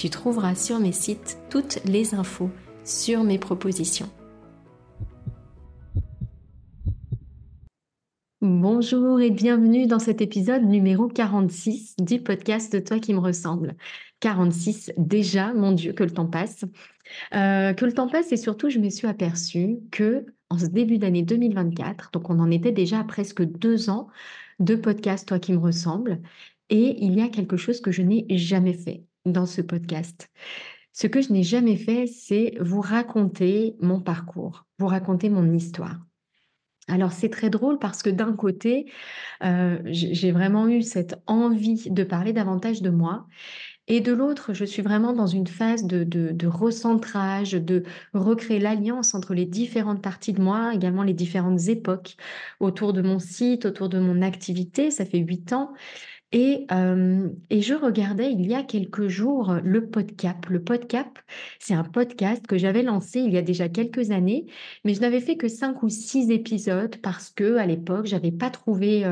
tu trouveras sur mes sites toutes les infos sur mes propositions. Bonjour et bienvenue dans cet épisode numéro 46 du podcast Toi qui me ressemble. 46 déjà, mon Dieu, que le temps passe. Euh, que le temps passe et surtout je me suis aperçue que en ce début d'année 2024, donc on en était déjà à presque deux ans de podcast Toi qui me ressemble, et il y a quelque chose que je n'ai jamais fait dans ce podcast. Ce que je n'ai jamais fait, c'est vous raconter mon parcours, vous raconter mon histoire. Alors c'est très drôle parce que d'un côté, euh, j'ai vraiment eu cette envie de parler davantage de moi. Et de l'autre, je suis vraiment dans une phase de, de recentrage, de recréer l'alliance entre les différentes parties de moi, également les différentes époques autour de mon site, autour de mon activité. Ça fait huit ans. Et, et je regardais il y a quelques jours le Podcap. Le Podcap, c'est un podcast que j'avais lancé il y a déjà quelques années, mais je n'avais fait que cinq ou six épisodes parce que à l'époque, j'avais pas trouvé,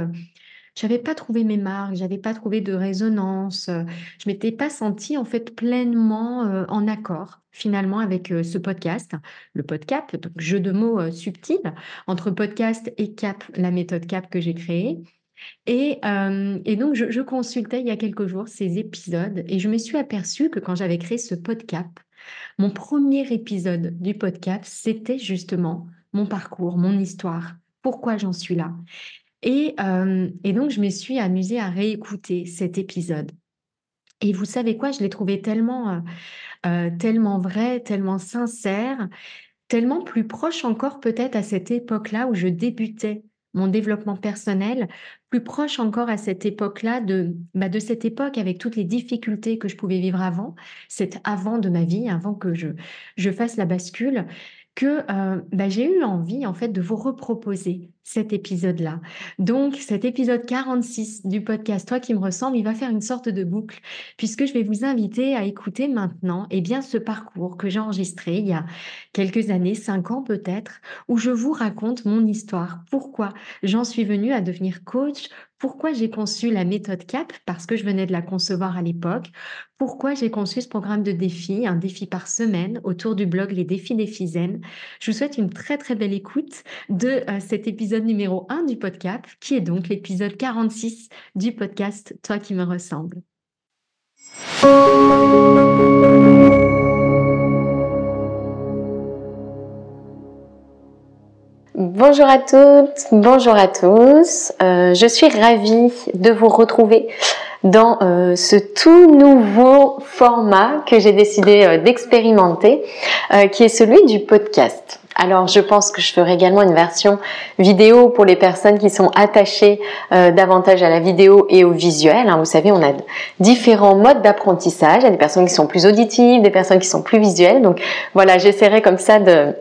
j'avais pas trouvé mes marques, j'avais pas trouvé de résonance, je m'étais pas sentie en fait pleinement en accord finalement avec ce podcast, le Podcap, donc jeu de mots subtil entre podcast et cap, la méthode cap que j'ai créée. Et, donc, je, consultais il y a quelques jours ces épisodes et je me suis aperçue que quand j'avais créé ce podcast, mon premier épisode du podcast, c'était justement mon parcours, mon histoire, pourquoi j'en suis là? Et, et donc, je me suis amusée à réécouter cet épisode. Et vous savez quoi, je l'ai trouvé tellement, tellement vrai, tellement sincère, tellement plus proche encore peut-être à cette époque-là où je débutais mon développement personnel, plus proche encore à cette époque-là, de, bah, de cette époque avec toutes les difficultés que je pouvais vivre avant, cet avant de ma vie, avant que je, je fasse la bascule, que euh, bah, j'ai eu envie en fait de vous reproposer cet épisode-là. Donc cet épisode 46 du podcast Toi qui me ressemble, il va faire une sorte de boucle puisque je vais vous inviter à écouter maintenant eh bien ce parcours que j'ai enregistré il y a quelques années, cinq ans peut-être, où je vous raconte mon histoire, pourquoi j'en suis venue à devenir coach, pourquoi j'ai conçu la méthode CAP? Parce que je venais de la concevoir à l'époque. Pourquoi j'ai conçu ce programme de défis, un défi par semaine autour du blog Les défis des Zen. Je vous souhaite une très très belle écoute de euh, cet épisode numéro 1 du podcast, qui est donc l'épisode 46 du podcast Toi qui me ressemble. Bonjour à toutes, bonjour à tous. Euh, je suis ravie de vous retrouver dans euh, ce tout nouveau format que j'ai décidé euh, d'expérimenter, qui est celui du podcast. Alors je pense que je ferai également une version vidéo pour les personnes qui sont attachées davantage à la vidéo et au visuel. Hein. Vous savez, on a différents modes d'apprentissage. Il y a des personnes qui sont plus auditives, des personnes qui sont plus visuelles. Donc voilà, j'essaierai comme ça de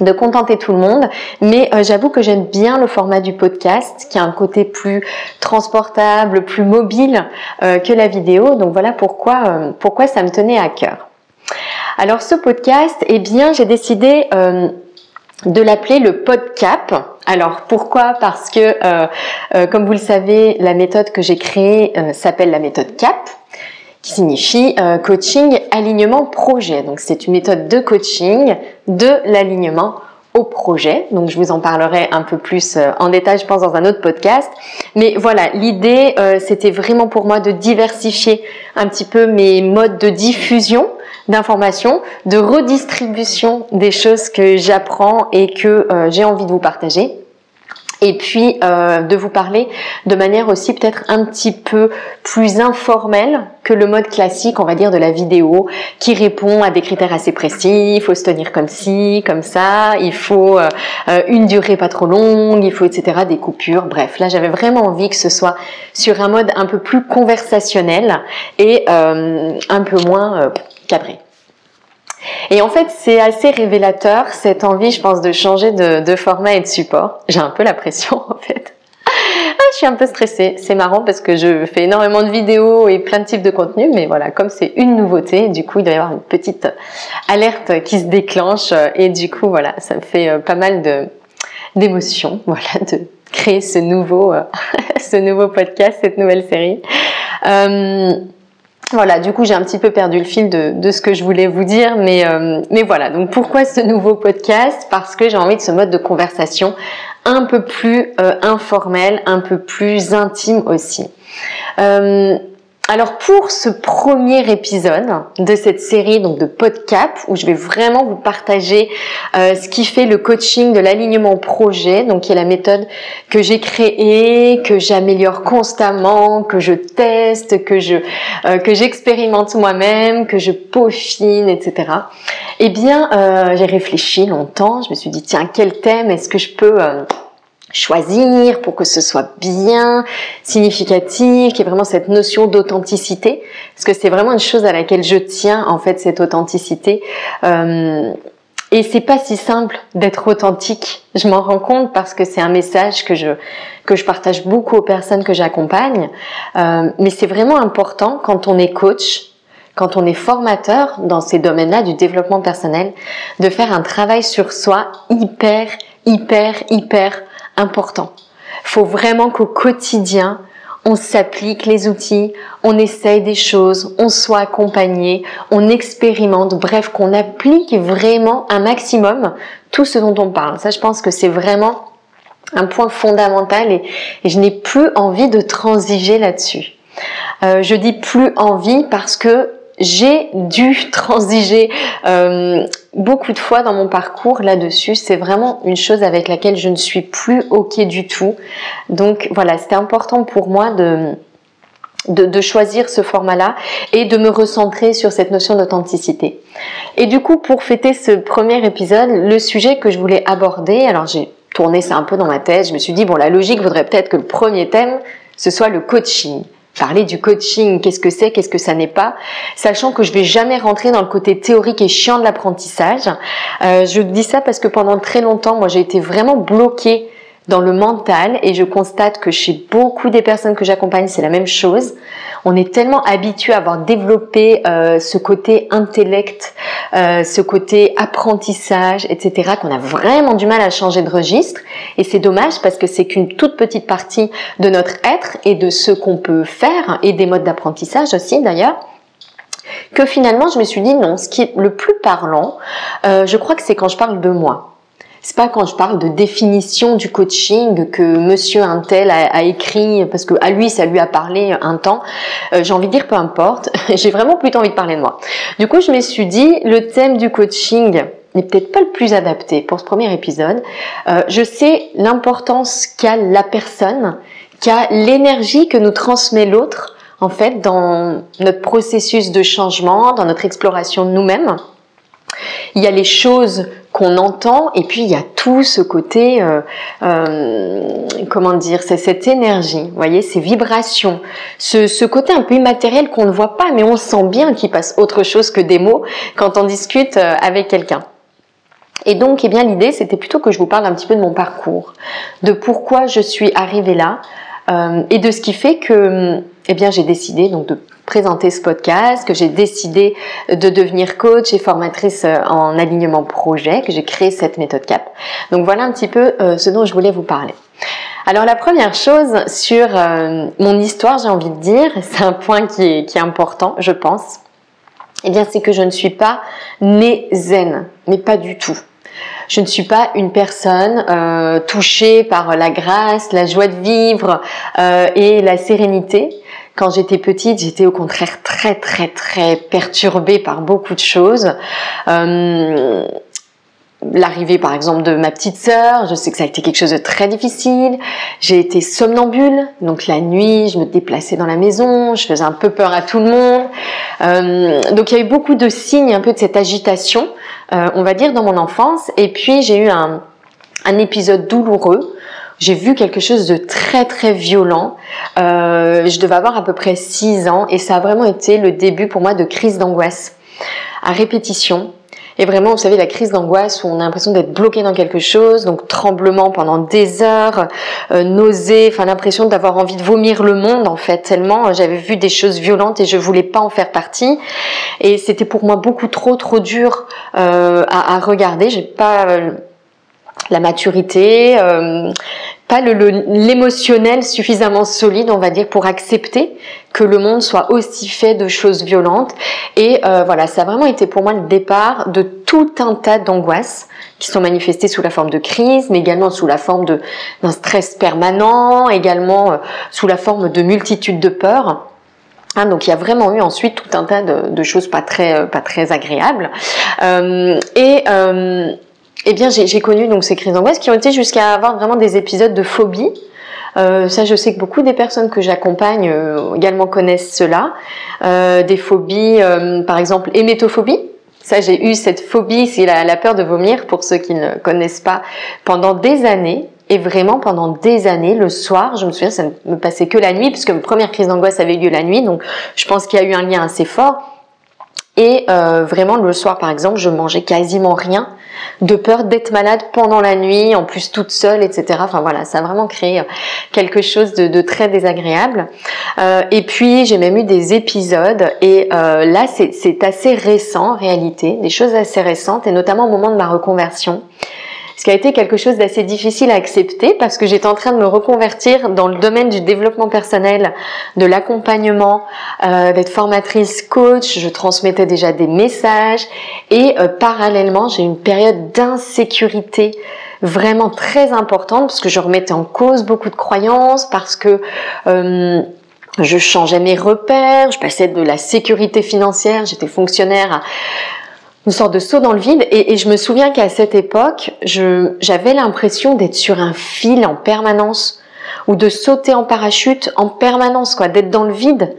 de contenter tout le monde, mais euh, j'avoue que j'aime bien le format du podcast qui a un côté plus transportable, plus mobile euh, que la vidéo. Donc voilà pourquoi, euh, pourquoi ça me tenait à cœur. Alors ce podcast, eh bien, j'ai décidé de l'appeler le PodCap. Alors pourquoi? Parce que, comme vous le savez, la méthode que j'ai créée s'appelle la méthode CAP qui signifie coaching alignement projet. Donc c'est une méthode de coaching de l'alignement au projet. Donc je vous en parlerai un peu plus en détail, je pense, dans un autre podcast. Mais voilà, l'idée, c'était vraiment pour moi de diversifier un petit peu mes modes de diffusion d'information, de redistribution des choses que j'apprends et que euh, j'ai envie de vous partager et puis euh, de vous parler de manière aussi peut-être un petit peu plus informelle que le mode classique, on va dire, de la vidéo, qui répond à des critères assez précis. Il faut se tenir comme ci, comme ça. Il faut euh, une durée pas trop longue. Il faut etc. Des coupures. Bref, là j'avais vraiment envie que ce soit sur un mode un peu plus conversationnel et un peu moins cadré. Et en fait, c'est assez révélateur cette envie, je pense, de changer de, format et de support. J'ai un peu la pression en fait. Ah, je suis un peu stressée. C'est marrant parce que je fais énormément de vidéos et plein de types de contenus, mais voilà, comme c'est une nouveauté, du coup, il doit y avoir une petite alerte qui se déclenche et du coup, voilà, ça me fait euh, pas mal de d'émotions, voilà, de créer ce nouveau, euh, ce nouveau podcast, cette nouvelle série. Euh, voilà, du coup, j'ai un petit peu perdu le fil de, ce que je voulais vous dire, mais, euh, mais voilà. Donc, pourquoi ce nouveau podcast? Parce que j'ai envie de ce mode de conversation un peu plus euh, informel, un peu plus intime aussi. Euh, alors pour ce premier épisode de cette série donc de podcast où je vais vraiment vous partager euh, ce qui fait le coaching de l'alignement projet, donc qui est la méthode que j'ai créée, que j'améliore constamment, que je teste, que je euh, que j'expérimente moi-même, que je peaufine, etc. Eh bien, euh, j'ai réfléchi longtemps. Je me suis dit tiens quel thème est-ce que je peux choisir pour que ce soit bien significatif, qu'il y ait vraiment cette notion d'authenticité, parce que c'est vraiment une chose à laquelle je tiens en fait cette authenticité. Euh, et c'est pas si simple d'être authentique. Je m'en rends compte parce que c'est un message que je que je partage beaucoup aux personnes que j'accompagne. Euh, mais c'est vraiment important quand on est coach, quand on est formateur dans ces domaines-là du développement personnel, de faire un travail sur soi hyper, hyper, hyper important. Faut vraiment qu'au quotidien, on s'applique les outils, on essaye des choses, on soit accompagné, on expérimente, bref, qu'on applique vraiment un maximum tout ce dont on parle. Ça, je pense que c'est vraiment un point fondamental et, je n'ai plus envie de transiger là-dessus. Euh, je dis plus envie parce que j'ai dû transiger euh, beaucoup de fois dans mon parcours là-dessus. C'est vraiment une chose avec laquelle je ne suis plus ok du tout. Donc voilà, c'était important pour moi de, de, choisir ce format-là et de me recentrer sur cette notion d'authenticité. Et du coup, pour fêter ce premier épisode, le sujet que je voulais aborder, alors j'ai tourné ça un peu dans ma tête, je me suis dit, bon, la logique voudrait peut-être que le premier thème, ce soit le coaching parler du coaching, qu'est-ce que c'est, qu'est-ce que ça n'est pas, sachant que je vais jamais rentrer dans le côté théorique et chiant de l'apprentissage. Euh, je dis ça parce que pendant très longtemps, moi, j'ai été vraiment bloquée dans le mental et je constate que chez beaucoup des personnes que j'accompagne, c'est la même chose. On est tellement habitué à avoir développé euh, ce côté intellect, euh, ce côté apprentissage, etc., qu'on a vraiment du mal à changer de registre. Et c'est dommage parce que c'est qu'une toute petite partie de notre être et de ce qu'on peut faire et des modes d'apprentissage aussi d'ailleurs que finalement je me suis dit non, ce qui est le plus parlant, euh, je crois que c'est quand je parle de moi. C'est pas quand je parle de définition du coaching que Monsieur Intel a, a écrit parce que à lui ça lui a parlé un temps. Euh, j'ai envie de dire peu importe. J'ai vraiment plutôt envie de parler de moi. Du coup, je me suis dit le thème du coaching n'est peut-être pas le plus adapté pour ce premier épisode. Euh, je sais l'importance qu'a la personne, qu'a l'énergie que nous transmet l'autre en fait dans notre processus de changement, dans notre exploration de nous-mêmes. Il y a les choses qu'on entend et puis il y a tout ce côté, euh, euh, comment dire, c'est cette énergie, vous voyez, ces vibrations, ce, ce côté un peu immatériel qu'on ne voit pas mais on sent bien qu'il passe autre chose que des mots quand on discute euh, avec quelqu'un. Et donc, eh bien, l'idée, c'était plutôt que je vous parle un petit peu de mon parcours, de pourquoi je suis arrivée là, et de ce qui fait que eh bien, j'ai décidé donc de présenter ce podcast, que j'ai décidé de devenir coach et formatrice euh, en alignement projet, que j'ai créé cette méthode CAP. Donc voilà un petit peu euh, ce dont je voulais vous parler. Alors la première chose sur euh, mon histoire, j'ai envie de dire, c'est un point qui est, qui est important, je pense, eh bien c'est que je ne suis pas née zen, mais pas du tout. Je ne suis pas une personne euh, touchée par la grâce, la joie de vivre euh, et la sérénité. Quand j'étais petite, j'étais au contraire très très très perturbée par beaucoup de choses. Euh, l'arrivée par exemple de ma petite sœur, je sais que ça a été quelque chose de très difficile. J'ai été somnambule, donc la nuit, je me déplaçais dans la maison, je faisais un peu peur à tout le monde. Euh, donc il y a eu beaucoup de signes un peu de cette agitation, euh, on va dire, dans mon enfance. Et puis j'ai eu un, épisode douloureux. J'ai vu quelque chose de très très violent. Euh, je devais avoir à peu près 6 ans et ça a vraiment été le début pour moi de crise d'angoisse à répétition. Et vraiment, vous savez, la crise d'angoisse où on a l'impression d'être bloqué dans quelque chose, donc tremblement pendant des heures, euh, nausée, enfin l'impression d'avoir envie de vomir le monde en fait, tellement j'avais vu des choses violentes et je voulais pas en faire partie. Et c'était pour moi beaucoup trop trop dur euh, à, à, regarder. J'ai pas euh, la maturité, euh, pas l'émotionnel suffisamment solide, on va dire, pour accepter que le monde soit aussi fait de choses violentes. Et euh, voilà, ça a vraiment été pour moi le départ de tout un tas d'angoisses qui sont manifestées sous la forme de crise, mais également sous la forme d'un stress permanent, également euh, sous la forme de multitudes de peurs. Hein, donc il y a vraiment eu ensuite tout un tas de, choses pas très pas très agréables. Et eh bien, j'ai connu donc ces crises d'angoisse qui ont été jusqu'à avoir vraiment des épisodes de phobie. Euh, ça, je sais que beaucoup des personnes que j'accompagne euh, également connaissent cela. Euh, des phobies, euh, par exemple, hémétophobie. Ça, j'ai eu cette phobie, c'est la, peur de vomir, pour ceux qui ne connaissent pas, pendant des années. Et vraiment, pendant des années, le soir, je me souviens, ça ne me passait que la nuit, puisque ma première crise d'angoisse avait eu lieu la nuit. Donc, je pense qu'il y a eu un lien assez fort. Et euh, vraiment, le soir, par exemple, je mangeais quasiment rien de peur d'être malade pendant la nuit, en plus toute seule, etc. Enfin voilà, ça a vraiment créé quelque chose de, très désagréable. Euh, et puis, j'ai même eu des épisodes, et euh, là, c'est assez récent en réalité, des choses assez récentes, et notamment au moment de ma reconversion ce qui a été quelque chose d'assez difficile à accepter parce que j'étais en train de me reconvertir dans le domaine du développement personnel, de l'accompagnement, euh, d'être formatrice coach, je transmettais déjà des messages et euh, parallèlement j'ai une période d'insécurité vraiment très importante parce que je remettais en cause beaucoup de croyances, parce que euh, je changeais mes repères, je passais de la sécurité financière, j'étais fonctionnaire une sorte de saut dans le vide. Et, je me souviens qu'à cette époque, j'avais l'impression d'être sur un fil en permanence ou de sauter en parachute en permanence, quoi, d'être dans le vide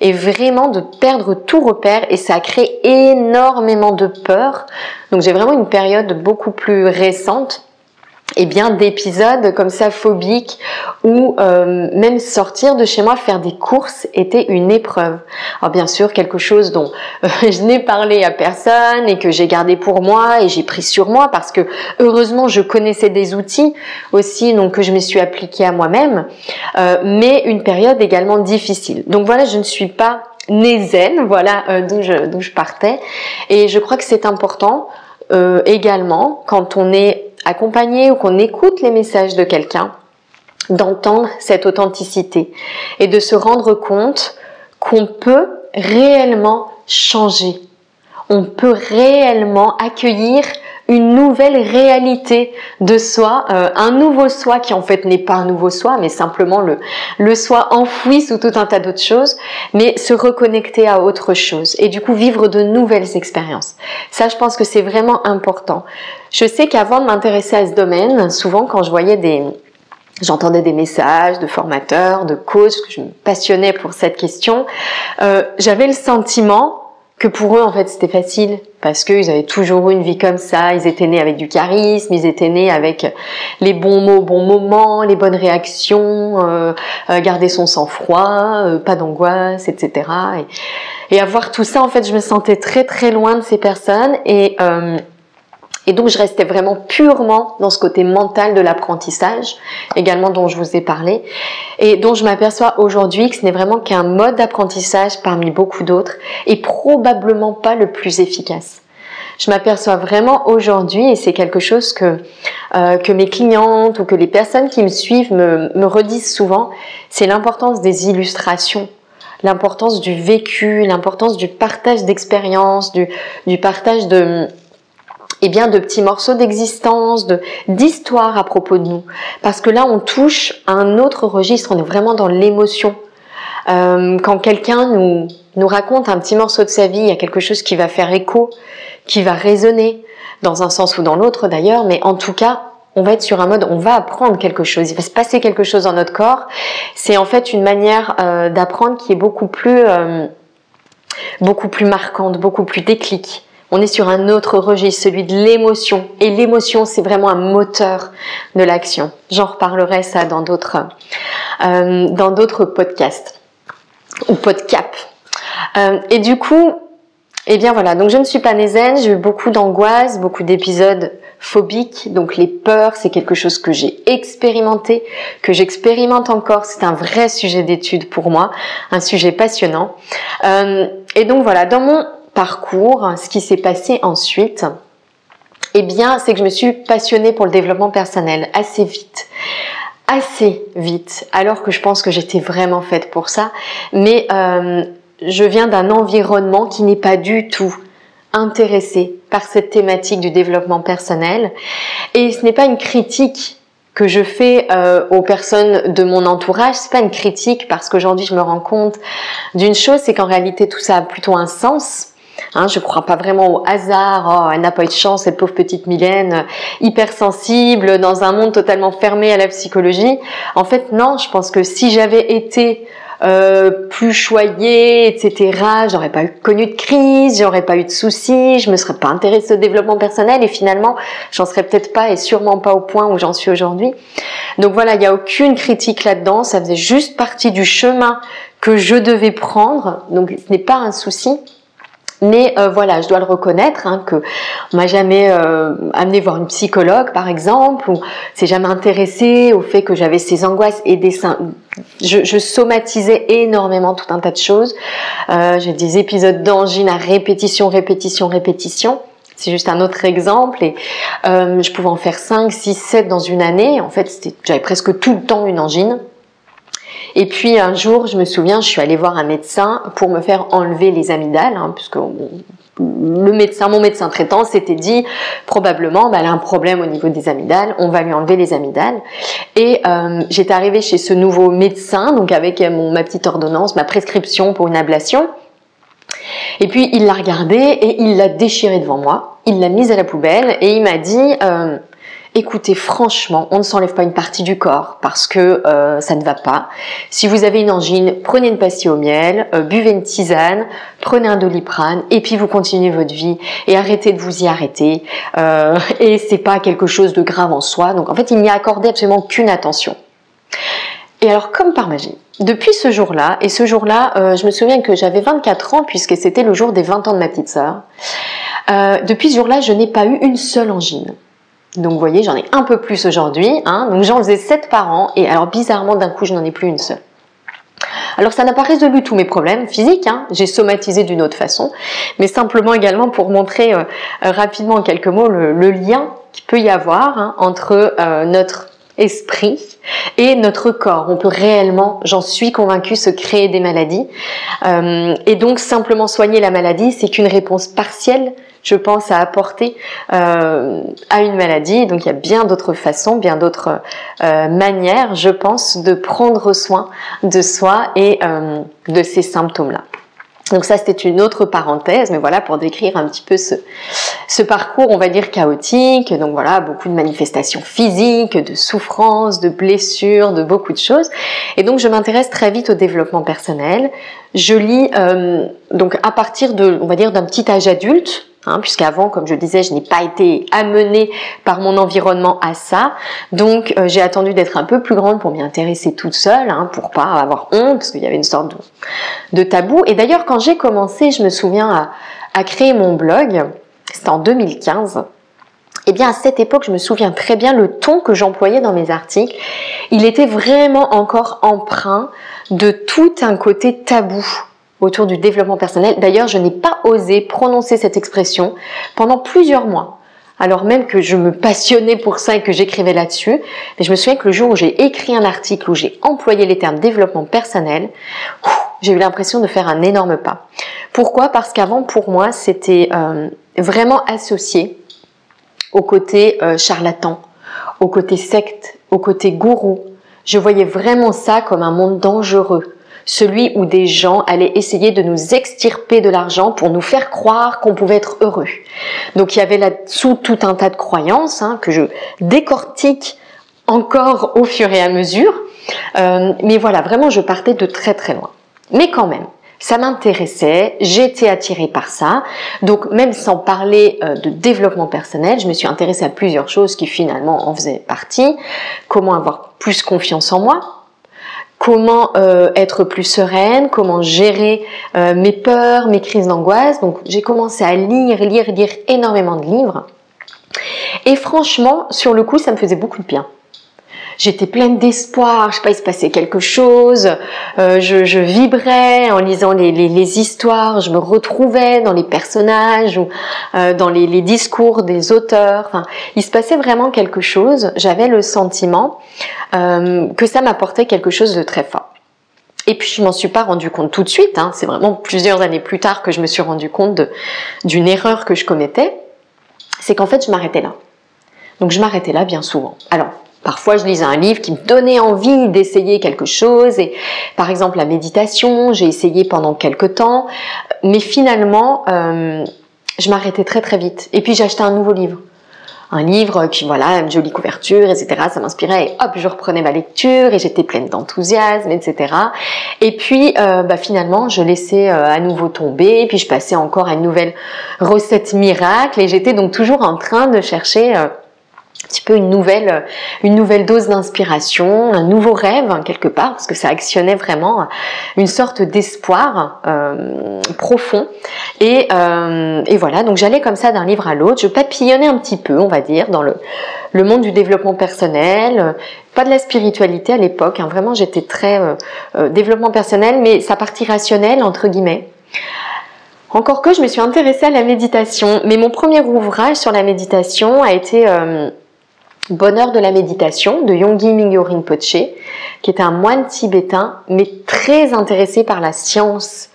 et vraiment de perdre tout repère. Et ça a créé énormément de peur. Donc j'ai vraiment une période beaucoup plus récente et bien d'épisodes comme ça phobiques où euh, même sortir de chez moi faire des courses était une épreuve. Alors bien sûr quelque chose dont euh, je n'ai parlé à personne et que j'ai gardé pour moi et j'ai pris sur moi parce que heureusement je connaissais des outils aussi donc que je me suis appliquée à moi-même euh, mais une période également difficile. Donc voilà je ne suis pas née zen voilà d'où je je partais et je crois que c'est important également quand on est accompagner ou qu'on écoute les messages de quelqu'un, d'entendre cette authenticité et de se rendre compte qu'on peut réellement changer. On peut réellement accueillir une nouvelle réalité de soi, euh, un nouveau soi qui en fait n'est pas un nouveau soi, mais simplement le, le soi enfoui sous tout un tas d'autres choses, mais se reconnecter à autre chose et du coup vivre de nouvelles expériences. Ça, je pense que c'est vraiment important. Je sais qu'avant de m'intéresser à ce domaine, souvent quand je voyais des, J'entendais des messages de formateurs, de coachs, que je me passionnais pour cette question. Euh, J'avais le sentiment que pour eux en fait c'était facile. Parce qu'ils avaient toujours eu une vie comme ça, ils étaient nés avec du charisme, ils étaient nés avec les bons mots, bons moments, les bonnes réactions, euh, euh garder son sang-froid, euh, pas d'angoisse, etc. Et, et avoir tout ça en fait je me sentais très très loin de ces personnes. Et euh, Et donc je restais vraiment purement dans ce côté mental de l'apprentissage, également dont je vous ai parlé, et dont je m'aperçois aujourd'hui que ce n'est vraiment qu'un mode d'apprentissage parmi beaucoup d'autres, et probablement pas le plus efficace. Je m'aperçois vraiment aujourd'hui, et c'est quelque chose que, euh, que mes clientes ou que les personnes qui me suivent me, me redisent souvent, c'est l'importance des illustrations l'importance du vécu, l'importance du partage d'expériences, du, du partage de, eh bien, de petits morceaux d'existence, de d'histoire à propos de nous. Parce que là, on touche à un autre registre, on est vraiment dans l'émotion. Euh, quand quelqu'un nous, nous raconte un petit morceau de sa vie, il y a quelque chose qui va faire écho, qui va résonner, dans un sens ou dans l'autre d'ailleurs, mais en tout cas, on va être sur un mode, on va apprendre quelque chose, il va se passer quelque chose dans notre corps. C'est en fait une manière euh, d'apprendre qui est beaucoup plus, euh, beaucoup plus marquante, beaucoup plus déclic on est sur un autre registre, celui de l'émotion. Et l'émotion, c'est vraiment un moteur de l'action. J'en reparlerai ça dans d'autres, euh, dans d'autres podcasts ou podcasts. Euh, et du coup, eh bien voilà, donc je ne suis pas zen, j'ai eu beaucoup d'angoisse, beaucoup d'épisodes phobiques, donc les peurs, c'est quelque chose que j'ai expérimenté, que j'expérimente encore, c'est un vrai sujet d'étude pour moi, un sujet passionnant. Euh, et donc voilà, dans mon parcours, ce qui s'est passé ensuite, eh bien, c'est que je me suis passionnée pour le développement personnel assez vite. Assez vite, alors que je pense que j'étais vraiment faite pour ça. Mais euh, je viens d'un environnement qui n'est pas du tout intéressé par cette thématique du développement personnel. Et ce n'est pas une critique que je fais euh, aux personnes de mon entourage, c'est pas une critique parce qu'aujourd'hui je me rends compte d'une chose, c'est qu'en réalité tout ça a plutôt un sens Hein, je crois pas vraiment au hasard. Oh, elle n'a pas eu de chance, cette pauvre petite Mylène, hypersensible, dans un monde totalement fermé à la psychologie. En fait, non. Je pense que si j'avais été euh, plus choyée, etc. J'aurais pas eu, connu de crise, j'aurais pas eu de soucis, je me serais pas intéressée au développement personnel et finalement, j'en serais peut-être pas et sûrement pas au point où j'en suis aujourd'hui. Donc voilà, il n'y a aucune critique là-dedans, ça faisait juste partie du chemin que je devais prendre, donc ce n'est pas un souci. Mais euh, voilà, je dois le reconnaître hein, que on m'a jamais euh, amené voir une psychologue, par exemple, ou s'est jamais intéressé au fait que j'avais ces angoisses et des je, je, somatisais énormément tout un tas de choses. Euh, J'ai des épisodes d'angine à répétition, répétition, répétition. C'est juste un autre exemple et euh, je pouvais en faire 5, 6, 7 dans une année. En fait, j'avais presque tout le temps une angine. Et puis un jour, je me souviens, je suis allée voir un médecin pour me faire enlever les amygdales, hein, puisque le médecin, mon médecin traitant, s'était dit probablement, bah, elle a un problème au niveau des amygdales, on va lui enlever les amygdales. Et euh, j'étais arrivée chez ce nouveau médecin, donc avec mon, ma petite ordonnance, ma prescription pour une ablation. Et puis il l'a regardée et il l'a déchirée devant moi. Il l'a mise à la poubelle et il m'a dit euh, Écoutez, franchement, on ne s'enlève pas une partie du corps parce que euh, ça ne va pas. Si vous avez une angine, prenez une pastille au miel, euh, buvez une tisane, prenez un doliprane et puis vous continuez votre vie et arrêtez de vous y arrêter. Euh, et c'est pas quelque chose de grave en soi. Donc en fait, il n'y a accordé absolument qu'une attention. Et alors, comme par magie, depuis ce jour-là, et ce jour-là, euh, je me souviens que j'avais 24 ans puisque c'était le jour des 20 ans de ma petite sœur. depuis ce jour-là, je n'ai pas eu une seule angine. Donc vous voyez, j'en ai un peu plus aujourd'hui. Hein. Donc j'en faisais 7 par an et alors bizarrement d'un coup je n'en ai plus une seule. Alors ça n'a pas résolu tous mes problèmes physiques, hein. j'ai somatisé d'une autre façon, mais simplement également pour montrer euh, euh, rapidement en quelques mots le, lien qu'il peut y avoir hein, entre euh, notre esprit et notre corps. On peut réellement, j'en suis convaincue, se créer des maladies. et donc simplement soigner la maladie, c'est qu'une réponse partielle je pense, à apporter euh, à une maladie. Donc il y a bien d'autres façons, bien d'autres euh, manières, je pense, de prendre soin de soi et euh, de ces symptômes-là. Donc ça, c'était une autre parenthèse, mais voilà, pour décrire un petit peu ce, parcours, on va dire, chaotique. Donc voilà, beaucoup de manifestations physiques, de souffrances, de blessures, de beaucoup de choses. Et donc, je m'intéresse très vite au développement personnel. Je lis, euh, donc à partir de, on va dire, d'un petit âge adulte, Hein, puisqu'avant, comme je disais, je n'ai pas été amenée par mon environnement à ça. Donc, euh, j'ai attendu d'être un peu plus grande pour m'y intéresser toute seule, hein, pour pas avoir honte, parce qu'il y avait une sorte de, tabou. Et d'ailleurs, quand j'ai commencé, je me souviens à, créer mon blog, c'était en 2015. eh bien, à cette époque, je me souviens très bien le ton que j'employais dans mes articles. Il était vraiment encore empreint de tout un côté tabou autour du développement personnel. D'ailleurs, je n'ai pas osé prononcer cette expression pendant plusieurs mois. Alors même que je me passionnais pour ça et que j'écrivais là-dessus, mais je me souviens que le jour où j'ai écrit un article où j'ai employé les termes développement personnel, j'ai eu l'impression de faire un énorme pas. Pourquoi? Parce qu'avant, pour moi, c'était euh, vraiment associé au côté euh, charlatan, au côté secte, au côté gourou. Je voyais vraiment ça comme un monde dangereux, celui où des gens allaient essayer de nous extirper de l'argent pour nous faire croire qu'on pouvait être heureux. Donc il y avait là-dessous tout un tas de croyances hein, que je décortique encore au fur et à mesure. Euh, mais voilà, vraiment, je partais de très très loin. Mais quand même, ça m'intéressait, j'étais attirée par ça. Donc même sans parler euh, de développement personnel, je me suis intéressée à plusieurs choses qui finalement en faisaient partie. Comment avoir plus confiance en moi, comment euh, être plus sereine, comment gérer euh, mes peurs, mes crises d'angoisse. Donc j'ai commencé à lire, lire, lire énormément de livres. Et franchement, sur le coup, ça me faisait beaucoup de bien j'étais pleine d'espoir, je sais pas, il se passait quelque chose, euh, je, je, vibrais en lisant les, les, les, histoires, je me retrouvais dans les personnages ou euh, dans les, les, discours des auteurs. Enfin, il se passait vraiment quelque chose. J'avais le sentiment euh, que ça m'apportait quelque chose de très fort. Et puis je m'en suis pas rendu compte tout de suite. Hein. C'est vraiment plusieurs années plus tard que je me suis rendu compte d'une erreur que je commettais. C'est qu'en fait je m'arrêtais là. Donc je m'arrêtais là bien souvent. Alors Parfois, je lisais un livre qui me donnait envie d'essayer quelque chose. Et par exemple, la méditation, j'ai essayé pendant quelques temps, mais finalement, euh, je m'arrêtais très très vite. Et puis, j'achetais un nouveau livre. Un livre qui, voilà, une jolie couverture, etc. Ça m'inspirait. Et hop, je reprenais ma lecture et j'étais pleine d'enthousiasme, etc. Et puis, euh, bah, finalement, je laissais euh, à nouveau tomber. Et puis, je passais encore à une nouvelle recette miracle. Et j'étais donc toujours en train de chercher petit peu une nouvelle, une nouvelle dose d'inspiration, un nouveau rêve hein, quelque part, parce que ça actionnait vraiment une sorte d'espoir euh, profond. Et, euh, et, voilà, donc j'allais comme ça d'un livre à l'autre, je papillonnais un petit peu, on va dire, dans le, le monde du développement personnel, pas de la spiritualité à l'époque, hein, vraiment j'étais très euh, euh, développement personnel, mais sa partie rationnelle, entre guillemets. Encore que je me suis intéressée à la méditation, mais mon premier ouvrage sur la méditation a été euh, Bonheur de la méditation de Yonggi Mingyo Rinpoche, qui est un moine tibétain, mais très intéressé par la science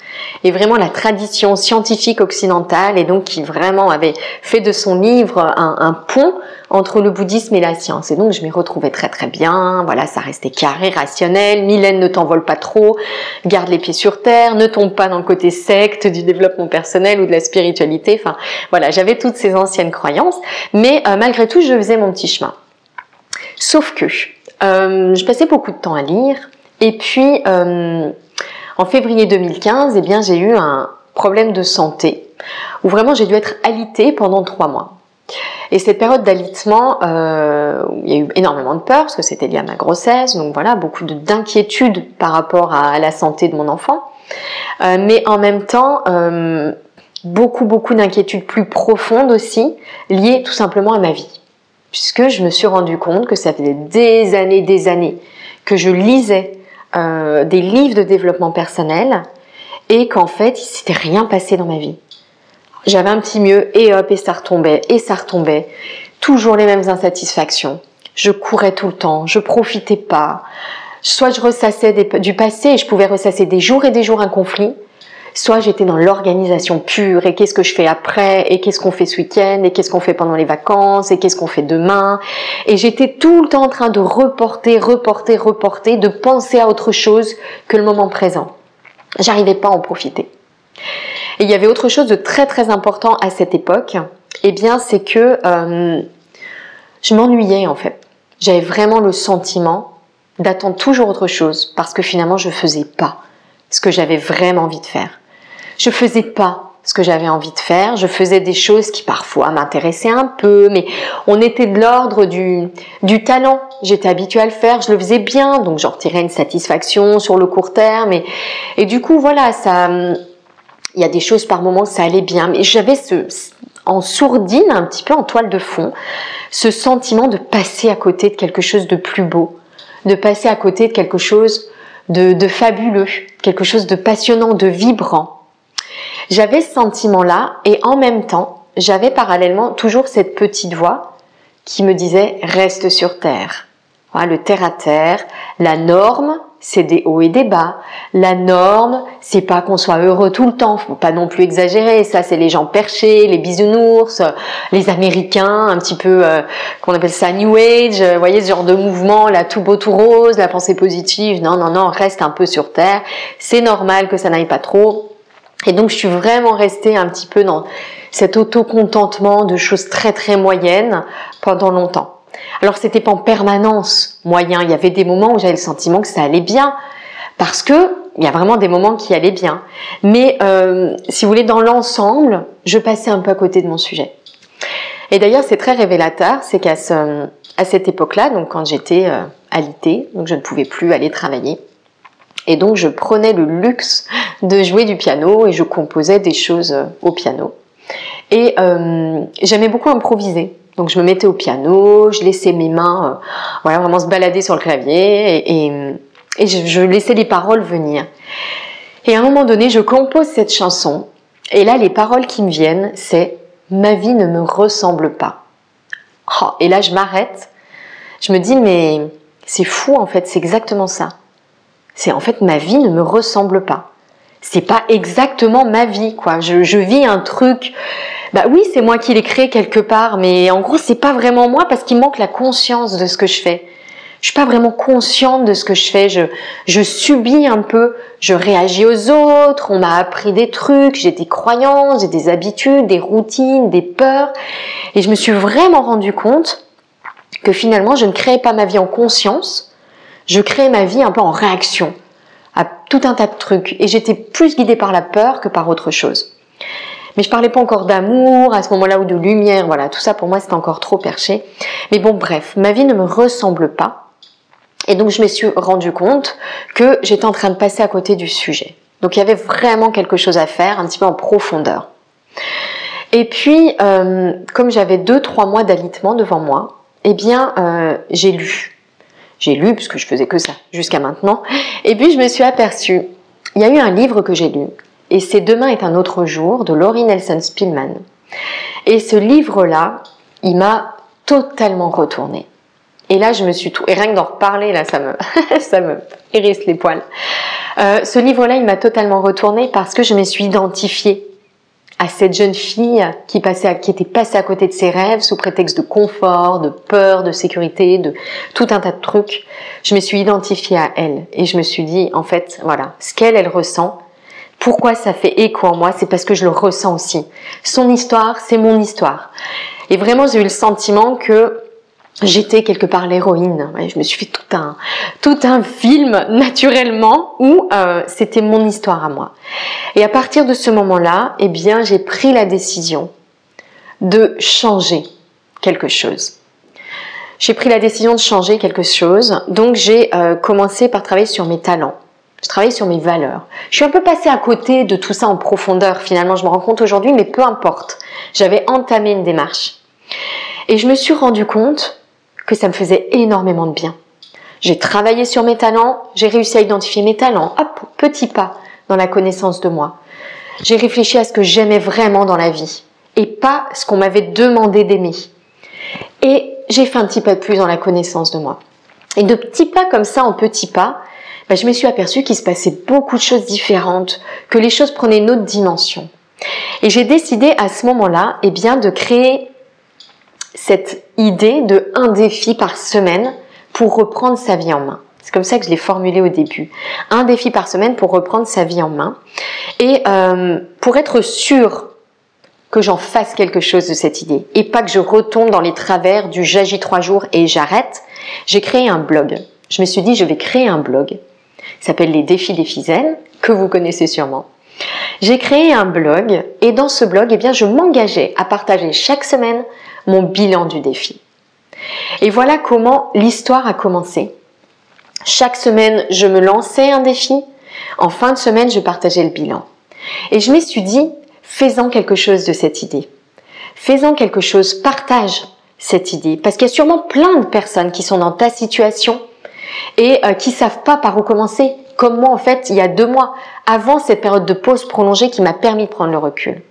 et vraiment la tradition scientifique occidentale, et donc qui vraiment avait fait de son livre un, pont entre le bouddhisme et la science. Et donc je m'y retrouvais très très bien, voilà, ça restait carré, rationnel, Mylène ne t'envole pas trop, garde les pieds sur terre, ne tombe pas dans le côté secte du développement personnel ou de la spiritualité, enfin voilà, j'avais toutes ces anciennes croyances, mais euh, malgré tout je faisais mon petit chemin. Sauf que euh, je passais beaucoup de temps à lire. Et puis euh, en février 2015, eh bien j'ai eu un problème de santé où vraiment j'ai dû être alitée pendant trois mois. Et cette période d'alitement, euh, il y a eu énormément de peur parce que c'était lié à ma grossesse, donc voilà, beaucoup d'inquiétude par rapport à la santé de mon enfant. Euh, mais en même temps, euh, beaucoup, beaucoup d'inquiétudes plus profondes aussi, liées tout simplement à ma vie puisque je me suis rendu compte que ça faisait des années, des années que je lisais euh, des livres de développement personnel et qu'en fait, il s'était rien passé dans ma vie. J'avais un petit mieux et hop, et ça retombait, et ça retombait. Toujours les mêmes insatisfactions. Je courais tout le temps, je profitais pas. Soit je ressassais du passé et je pouvais ressasser des jours et des jours un conflit, soit j'étais dans l'organisation pure et qu'est-ce que je fais après et qu'est-ce qu'on fait ce week-end et qu'est-ce qu'on fait pendant les vacances et qu'est-ce qu'on fait demain et j'étais tout le temps en train de reporter, reporter, reporter, de penser à autre chose que le moment présent. J'arrivais pas à en profiter. Et il y avait autre chose de très très important à cette époque, eh bien c'est que euh, je m'ennuyais en fait. J'avais vraiment le sentiment d'attendre toujours autre chose parce que finalement je faisais pas ce que j'avais vraiment envie de faire. Je faisais pas ce que j'avais envie de faire. Je faisais des choses qui parfois m'intéressaient un peu, mais on était de l'ordre du, talent. J'étais habituée à le faire, je le faisais bien, donc j'en retirais une satisfaction sur le court terme. Et, du coup, voilà, ça, il y a des choses par moments, ça allait bien, mais j'avais ce, en sourdine, un petit peu en toile de fond, ce sentiment de passer à côté de quelque chose de plus beau, de passer à côté de quelque chose de fabuleux, quelque chose de passionnant, de vibrant. J'avais ce sentiment-là et en même temps, j'avais parallèlement toujours cette petite voix qui me disait reste sur terre. le terre à terre, la norme, c'est des hauts et des bas. La norme, c'est pas qu'on soit heureux tout le temps, faut pas non plus exagérer. Ça, c'est les gens perchés, les bisounours, les Américains, un petit peu euh, qu'on appelle ça New Age. Vous voyez ce genre de mouvement, là, tout beau, tout rose, la pensée positive. Non, non, non, reste un peu sur terre. C'est normal que ça n'aille pas trop. Et donc, je suis vraiment restée un petit peu dans cet autocontentement de choses très très moyennes pendant longtemps. Alors c'était pas en permanence moyen, il y avait des moments où j'avais le sentiment que ça allait bien, parce que il y a vraiment des moments qui allaient bien. Mais euh, si vous voulez, dans l'ensemble, je passais un peu à côté de mon sujet. Et d'ailleurs, c'est très révélateur, c'est qu'à ce, à cette époque-là, donc quand j'étais euh, alitée, donc je ne pouvais plus aller travailler, et donc je prenais le luxe de jouer du piano et je composais des choses euh, au piano. Et euh, j'aimais beaucoup improviser. Donc je me mettais au piano, je laissais mes mains, euh, voilà, vraiment se balader sur le clavier et, je, laissais les paroles venir. Et à un moment donné, je compose cette chanson et là, les paroles qui me viennent, c'est ma vie ne me ressemble pas. Oh, et là, je m'arrête. Je me dis mais c'est fou en fait, c'est exactement ça. C'est en fait ma vie ne me ressemble pas. C'est pas exactement ma vie quoi. Je, je vis un truc bah oui, c'est moi qui l'ai créé quelque part, mais en gros, c'est pas vraiment moi parce qu'il manque la conscience de ce que je fais. Je suis pas vraiment consciente de ce que je fais. Je, je subis un peu. Je réagis aux autres. On m'a appris des trucs. J'ai des croyances, j'ai des habitudes, des routines, des peurs. Et je me suis vraiment rendu compte que finalement, je ne créais pas ma vie en conscience. Je créais ma vie un peu en réaction à tout un tas de trucs. Et j'étais plus guidée par la peur que par autre chose. Mais je parlais pas encore d'amour à ce moment-là ou de lumière. Voilà, tout ça pour moi c'était encore trop perché. Mais bon, bref, ma vie ne me ressemble pas. Et donc je me suis rendu compte que j'étais en train de passer à côté du sujet. Donc il y avait vraiment quelque chose à faire, un petit peu en profondeur. Et puis, euh, comme j'avais deux, trois mois d'alitement devant moi, eh bien, euh, j'ai lu. J'ai lu, puisque je faisais que ça jusqu'à maintenant. Et puis, je me suis aperçue, il y a eu un livre que j'ai lu, et c'est Demain est un autre jour de Laurie Nelson Spillman. Et ce livre-là, il m'a totalement retourné. Et là, je me suis tout. Et rien que d'en reparler, là, ça me, ça me hérisse les poils. Euh, ce livre-là, il m'a totalement retourné parce que je me suis identifiée à cette jeune fille qui passait, qui était passée à côté de ses rêves sous prétexte de confort, de peur, de sécurité, de tout un tas de trucs. Je me suis identifiée à elle et je me suis dit, en fait, voilà, ce qu'elle, elle ressent, pourquoi ça fait écho en moi C'est parce que je le ressens aussi. Son histoire, c'est mon histoire. Et vraiment, j'ai eu le sentiment que j'étais quelque part l'héroïne. Je me suis fait tout un, tout un film naturellement où euh, c'était mon histoire à moi. Et à partir de ce moment-là, eh bien, j'ai pris la décision de changer quelque chose. J'ai pris la décision de changer quelque chose, donc j'ai euh, commencé par travailler sur mes talents. Je travaille sur mes valeurs. Je suis un peu passée à côté de tout ça en profondeur finalement, je me rends compte aujourd'hui, mais peu importe. J'avais entamé une démarche. Et je me suis rendu compte que ça me faisait énormément de bien. J'ai travaillé sur mes talents, j'ai réussi à identifier mes talents, hop, petit pas dans la connaissance de moi. J'ai réfléchi à ce que j'aimais vraiment dans la vie et pas ce qu'on m'avait demandé d'aimer. Et j'ai fait un petit pas de plus dans la connaissance de moi. Et de petits pas comme ça en petits pas, bah, je me suis aperçue qu'il se passait beaucoup de choses différentes, que les choses prenaient une autre dimension. Et j'ai décidé à ce moment-là, eh bien, de créer cette idée de un défi par semaine pour reprendre sa vie en main. C'est comme ça que je l'ai formulé au début. Un défi par semaine pour reprendre sa vie en main. Et euh, pour être sûr que j'en fasse quelque chose de cette idée et pas que je retombe dans les travers du j'agis trois jours et j'arrête, j'ai créé un blog. Je me suis dit je vais créer un blog s'appelle Les défis des Fizelles, que vous connaissez sûrement. J'ai créé un blog et dans ce blog, eh bien, je m'engageais à partager chaque semaine mon bilan du défi. Et voilà comment l'histoire a commencé. Chaque semaine, je me lançais un défi. En fin de semaine, je partageais le bilan. Et je me suis dit, faisant quelque chose de cette idée. fais-en quelque chose, partage cette idée. Parce qu'il y a sûrement plein de personnes qui sont dans ta situation et euh, qui savent pas par où commencer. Comme moi, en fait, il y a deux mois, avant cette période de pause prolongée qui m'a permis de prendre le recul.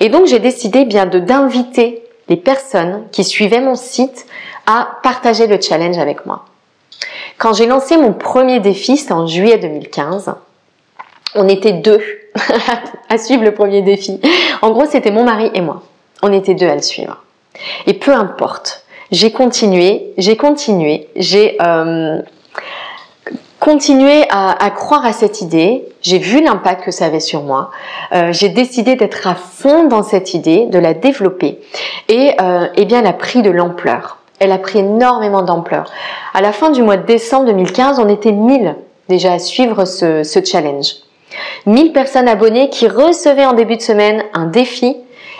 Et donc, j'ai décidé bien de d'inviter les personnes qui suivaient mon site à partager le challenge avec moi. Quand j'ai lancé mon premier défi, c'était en juillet 2015, on était deux à suivre le premier défi. En gros, c'était mon mari et moi. On était deux à le suivre. Et peu importe, j'ai continué, j'ai continué, j'ai euh, continué à, croire à cette idée. J'ai vu l'impact que ça avait sur moi. Euh, j'ai décidé d'être à fond dans cette idée, de la développer. Et euh, eh bien, elle a pris de l'ampleur. Elle a pris énormément d'ampleur. À la fin du mois de décembre 2015, on était 1000 déjà à suivre ce, ce challenge. 1000 personnes abonnées qui recevaient en début de semaine un défi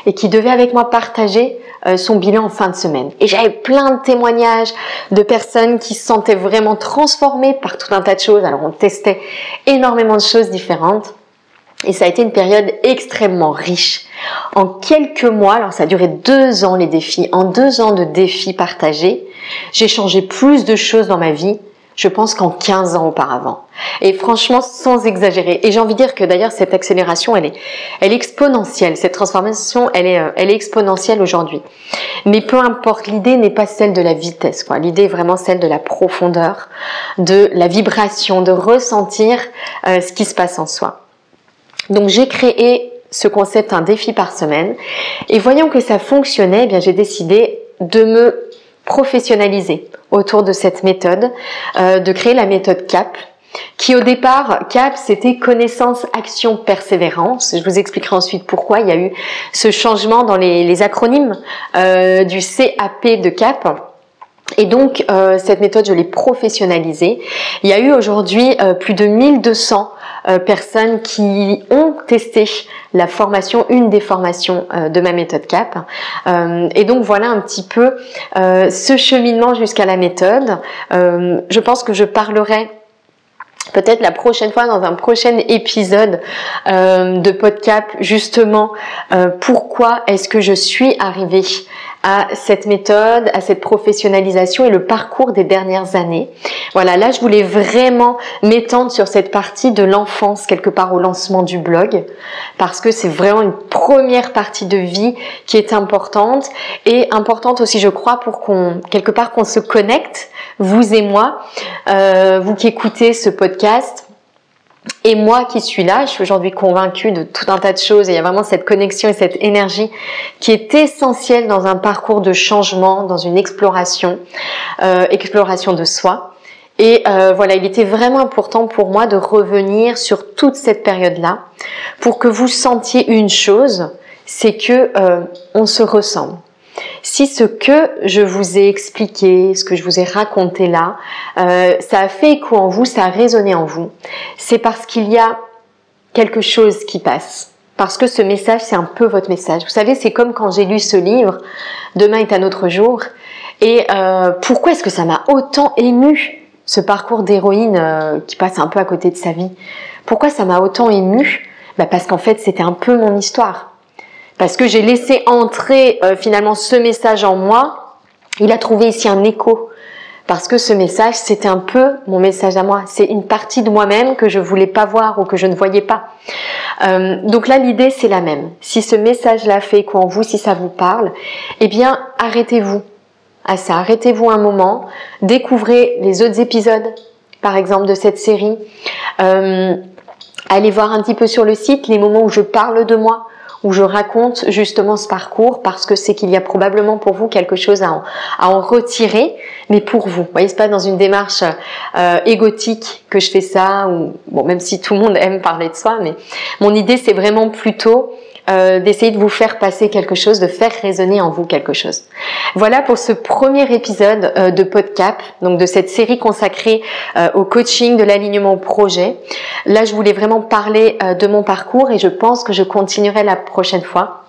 et qui devaient avec moi partager euh, son bilan en fin de semaine. Et j'avais plein de témoignages de personnes qui se sentaient vraiment transformées par tout un tas de choses. Alors on testait énormément de choses différentes. Et ça a été une période extrêmement riche. En quelques mois, alors ça a duré deux ans les défis, en deux ans de défis partagés, j'ai changé plus de choses dans ma vie je pense qu'en 15 ans auparavant. Et franchement, sans exagérer. Et j'ai envie de dire que d'ailleurs, cette accélération, elle est, elle exponentielle. Cette transformation, elle est, euh, elle est exponentielle aujourd'hui. Mais peu importe, l'idée n'est pas celle de la vitesse, quoi. L'idée est vraiment celle de la profondeur, de la vibration, de ressentir euh, ce qui se passe en soi. Donc, j'ai créé ce concept un défi par semaine. Et voyant que ça fonctionnait, eh bien, j'ai décidé de me professionnaliser autour de cette méthode, euh, de créer la méthode CAP, qui au départ, CAP, c'était connaissance, action, persévérance. Je vous expliquerai ensuite pourquoi il y a eu ce changement dans les, acronymes euh, du CAP de CAP. Et donc, euh, cette méthode, je l'ai professionnalisée. Il y a eu aujourd'hui plus de 1200 euh, personnes qui ont testé la formation, une des formations euh, de ma méthode CAP. Euh, et donc voilà un petit peu ce cheminement jusqu'à la méthode. je pense que je parlerai peut-être la prochaine fois dans un prochain épisode de podcast justement pourquoi est-ce que je suis arrivée à cette méthode, à cette professionnalisation et le parcours des dernières années. Voilà, là je voulais vraiment m'étendre sur cette partie de l'enfance quelque part au lancement du blog parce que c'est vraiment une première partie de vie qui est importante et importante aussi je crois pour qu'on quelque part qu'on se connecte vous et moi, euh, vous qui écoutez ce podcast et moi qui suis là, je suis aujourd'hui convaincue de tout un tas de choses et il y a vraiment cette connexion et cette énergie qui est essentielle dans un parcours de changement, dans une exploration, euh, exploration de soi. Et euh, voilà, il était vraiment important pour moi de revenir sur toute cette période-là pour que vous sentiez une chose, c'est que euh, on se ressemble. Si ce que je vous ai expliqué, ce que je vous ai raconté là, euh, ça a fait écho en vous, ça a résonné en vous, c'est parce qu'il y a quelque chose qui passe. Parce que ce message, c'est un peu votre message. Vous savez, c'est comme quand j'ai lu ce livre, Demain est un autre jour. Et euh, pourquoi est-ce que ça m'a autant ému, ce parcours d'héroïne euh, qui passe un peu à côté de sa vie? Pourquoi ça m'a autant ému? Bah Parce qu'en fait, c'était un peu mon histoire parce que j'ai laissé entrer euh, finalement ce message en moi, il a trouvé ici un écho. Parce que ce message, c'était un peu mon message à moi. C'est une partie de moi-même que je voulais pas voir ou que je ne voyais pas. Euh, donc là, l'idée, c'est la même. Si ce message-là fait écho en vous, si ça vous parle, eh bien, arrêtez-vous à ça. Arrêtez-vous un moment. Découvrez les autres épisodes, par exemple, de cette série. Euh, allez voir un petit peu sur le site les moments où je parle de moi, où je raconte justement ce parcours parce que c'est qu'il y a probablement pour vous quelque chose à en, à en retirer, mais pour vous. Vous voyez, c'est pas dans une démarche euh, égotique que je fais ça, ou bon, même si tout le monde aime parler de soi, mais mon idée c'est vraiment plutôt euh, d'essayer de vous faire passer quelque chose, de faire résonner en vous quelque chose. Voilà pour ce premier épisode euh, de Podcap, donc de cette série consacrée euh, au coaching, de l'alignement au projet. Là, je voulais vraiment parler de mon parcours et je pense que je continuerai la prochaine fois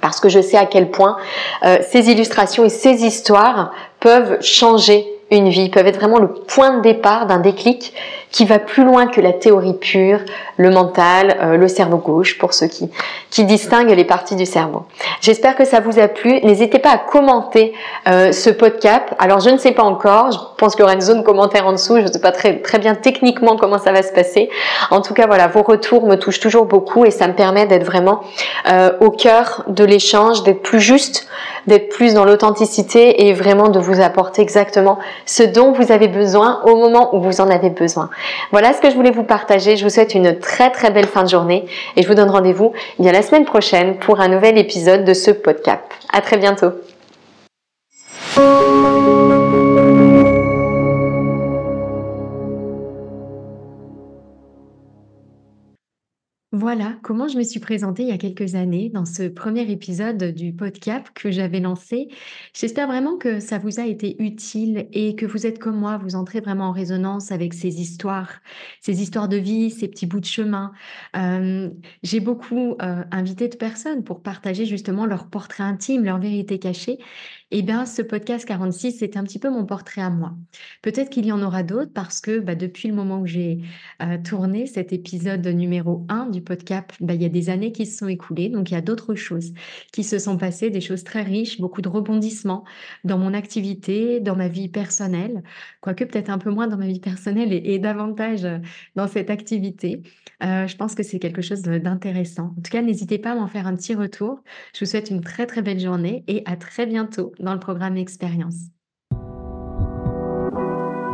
parce que je sais à quel point ces illustrations et ces histoires peuvent changer une vie, peuvent être vraiment le point de départ d'un déclic qui va plus loin que la théorie pure, le mental, euh, le cerveau gauche, pour ceux qui, qui distinguent les parties du cerveau. J'espère que ça vous a plu. N'hésitez pas à commenter euh, ce podcast. Alors je ne sais pas encore. Je pense qu'il y aura une zone commentaire en dessous. Je ne sais pas très très bien techniquement comment ça va se passer. En tout cas, voilà, vos retours me touchent toujours beaucoup et ça me permet d'être vraiment euh, au cœur de l'échange, d'être plus juste, d'être plus dans l'authenticité et vraiment de vous apporter exactement ce dont vous avez besoin au moment où vous en avez besoin. Voilà ce que je voulais vous partager. Je vous souhaite une très très belle fin de journée et je vous donne rendez-vous bien la semaine prochaine pour un nouvel épisode de ce podcast. À très bientôt. Voilà comment je me suis présentée il y a quelques années dans ce premier épisode du podcast que j'avais lancé. J'espère vraiment que ça vous a été utile et que vous êtes comme moi, vous entrez vraiment en résonance avec ces histoires, ces histoires de vie, ces petits bouts de chemin. Euh, j'ai beaucoup euh, invité de personnes pour partager justement leur portrait intime, leur vérité cachée. Eh bien, ce podcast 46, c'est un petit peu mon portrait à moi. Peut-être qu'il y en aura d'autres parce que bah, depuis le moment où j'ai euh, tourné cet épisode numéro 1 du podcast, bah, il y a des années qui se sont écoulées, donc il y a d'autres choses qui se sont passées, des choses très riches, beaucoup de rebondissements dans mon activité, dans ma vie personnelle, quoique peut-être un peu moins dans ma vie personnelle et, davantage euh, dans cette activité. Euh, je pense que c'est quelque chose d'intéressant. En tout cas, n'hésitez pas à m'en faire un petit retour. Je vous souhaite une très très belle journée et à très bientôt dans le programme Expérience.